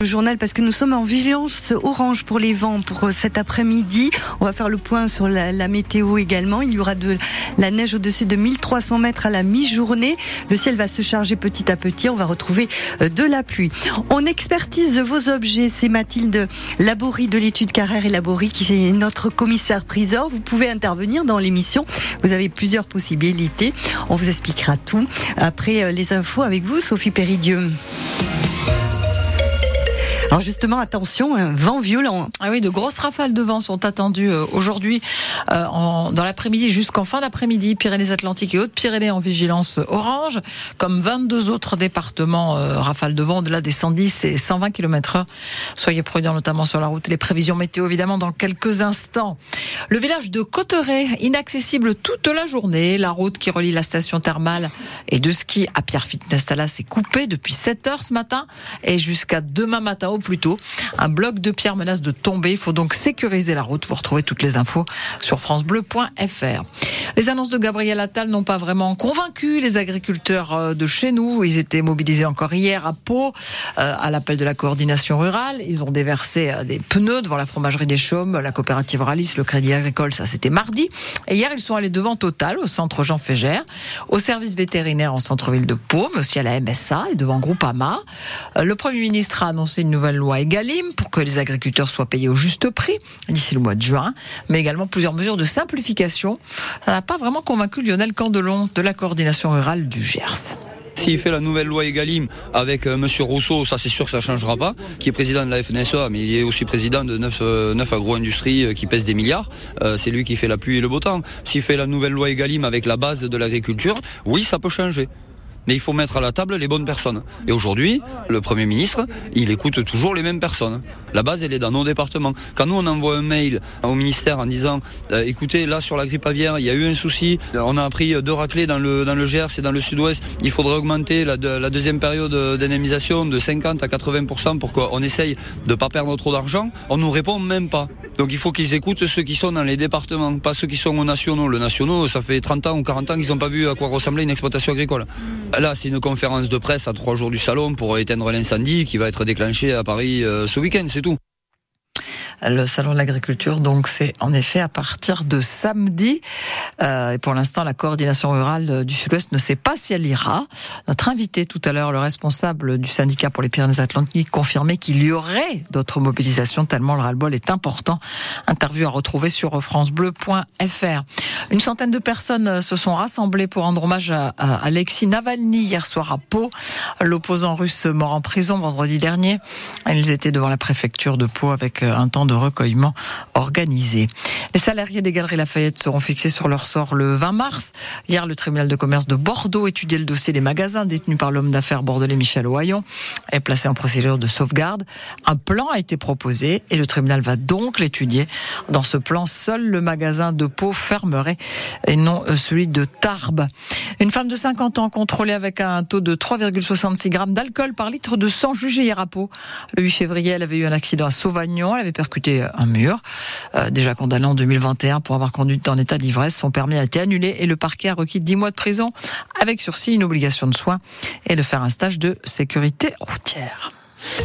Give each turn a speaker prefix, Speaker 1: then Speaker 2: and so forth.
Speaker 1: Le journal parce que nous sommes en vigilance orange pour les vents pour euh, cet après-midi. On va faire le point sur la, météo également. Il y aura de la neige au-dessus de 1300 mètres à la mi-journée. Le ciel va se charger petit à petit. On va retrouver euh, de la pluie. On expertise vos objets. C'est Mathilde Laborie de l'étude Carrère et Laborie qui est notre commissaire priseur. Vous pouvez intervenir dans l'émission. Vous avez plusieurs possibilités. On vous expliquera tout après euh, les infos avec vous, Sophie Péridieu. Alors justement, attention, un vent violent.
Speaker 2: Ah oui, de grosses rafales de vent sont attendues euh, aujourd'hui euh, dans l'après-midi jusqu'en fin d'après-midi. Pyrénées-Atlantiques et Hautes-Pyrénées en vigilance orange, comme 22 autres départements. Euh, rafales de vent au-delà des 110 et 120 km/h. Soyez prudents, notamment sur la route. Les prévisions météo, évidemment, dans quelques instants. Le village de Cotteret, inaccessible toute la journée. La route qui relie la station thermale et de ski à Pierre Fitness est coupée depuis 7 heures ce matin et jusqu'à demain matin plutôt. Un bloc de pierre menace de tomber. Il faut donc sécuriser la route. Vous retrouvez toutes les infos sur francebleu.fr. Les annonces de Gabriel Attal n'ont pas vraiment convaincu les agriculteurs euh, de chez nous. Ils étaient mobilisés encore hier à Pau, euh, à l'appel de la coordination rurale. Ils ont déversé euh, des pneus devant la fromagerie des Chaumes, la coopérative Ralis, le Crédit Agricole, ça c'était mardi. Et hier, ils sont allés devant Total, au centre Jean Fégère, au service vétérinaire en centre-ville de Pau, mais aussi à la MSA et devant Groupama. Le Premier ministre a annoncé une nouvelle loi Egalim pour que les agriculteurs soient payés au juste prix d'ici le mois de juin, mais également plusieurs mesures de simplification. N'a pas vraiment convaincu Lionel Candelon de la coordination rurale du Gers.
Speaker 3: S'il fait la nouvelle loi Egalim avec M. Euh, Monsieur Rousseau, ça c'est sûr que ça changera pas, qui est président de la FNSEA, mais il est aussi président de 9, euh, agro-industries euh, qui pèsent des milliards. c'est lui qui fait la pluie et le beau temps. S'il fait la nouvelle loi Egalim avec la base de l'agriculture, oui, ça peut changer mais il faut mettre à la table les bonnes personnes. Et aujourd'hui, le Premier ministre, il écoute toujours les mêmes personnes. La base, elle est dans nos départements. Quand nous, on envoie un mail au ministère en disant, euh, écoutez, là, sur la grippe aviaire, il y a eu un souci, on a appris deux raclés dans le, dans le Gers et dans le sud-ouest, il faudrait augmenter la, la deuxième période d'indemnisation de 50 à 80% pour qu'on essaye de ne pas perdre trop d'argent, on nous répond même pas. Donc il faut qu'ils écoutent ceux qui sont dans les départements, pas ceux qui sont aux nationaux. Le nationaux, ça fait 30 ans ou 40 ans qu'ils n'ont pas vu à quoi ressemblait une exploitation agricole. Là, c'est une conférence de presse à trois jours du salon pour éteindre l'incendie qui va être déclenché à Paris euh, ce week-end, c'est tout.
Speaker 2: Le salon de l'agriculture, donc c'est en effet à partir de samedi. Euh, et pour l'instant, la coordination rurale du Sud-Ouest ne sait pas si elle ira. Notre invité tout à l'heure, le responsable du syndicat pour les Pyrénées-Atlantiques, confirmait qu'il y aurait d'autres mobilisations tellement le ras-le-bol est important. Interview à retrouver sur francebleu.fr. Une centaine de personnes se sont rassemblées pour rendre hommage à, Alexis Navalny hier soir à Pau, l'opposant russe mort en prison vendredi dernier. Ils étaient devant la préfecture de Pau avec un temps de recueillement organisé. Les salariés des Galeries Lafayette seront fixés sur leur sort le 20 mars. Hier, le tribunal de commerce de Bordeaux étudiait le dossier des magasins détenus par l'homme d'affaires bordelais Michel Ohaillon et placé en procédure de sauvegarde. Un plan a été proposé et le tribunal va donc l'étudier. Dans ce plan, seul le magasin de Pau fermerait et non celui de Tarbes. Une femme de 50 ans contrôlée avec un taux de 3,66 grammes d'alcool par litre de sang jugée hier à Pau. Le 8 février, elle avait eu un accident à Sauvagnon. Elle avait percuté un mur. Euh, déjà condamné en 2021 pour avoir conduit en état d'ivresse, son permis a été annulé et le parquet a requis 10 mois de prison avec sursis, une obligation de soins et de faire un stage de sécurité routière.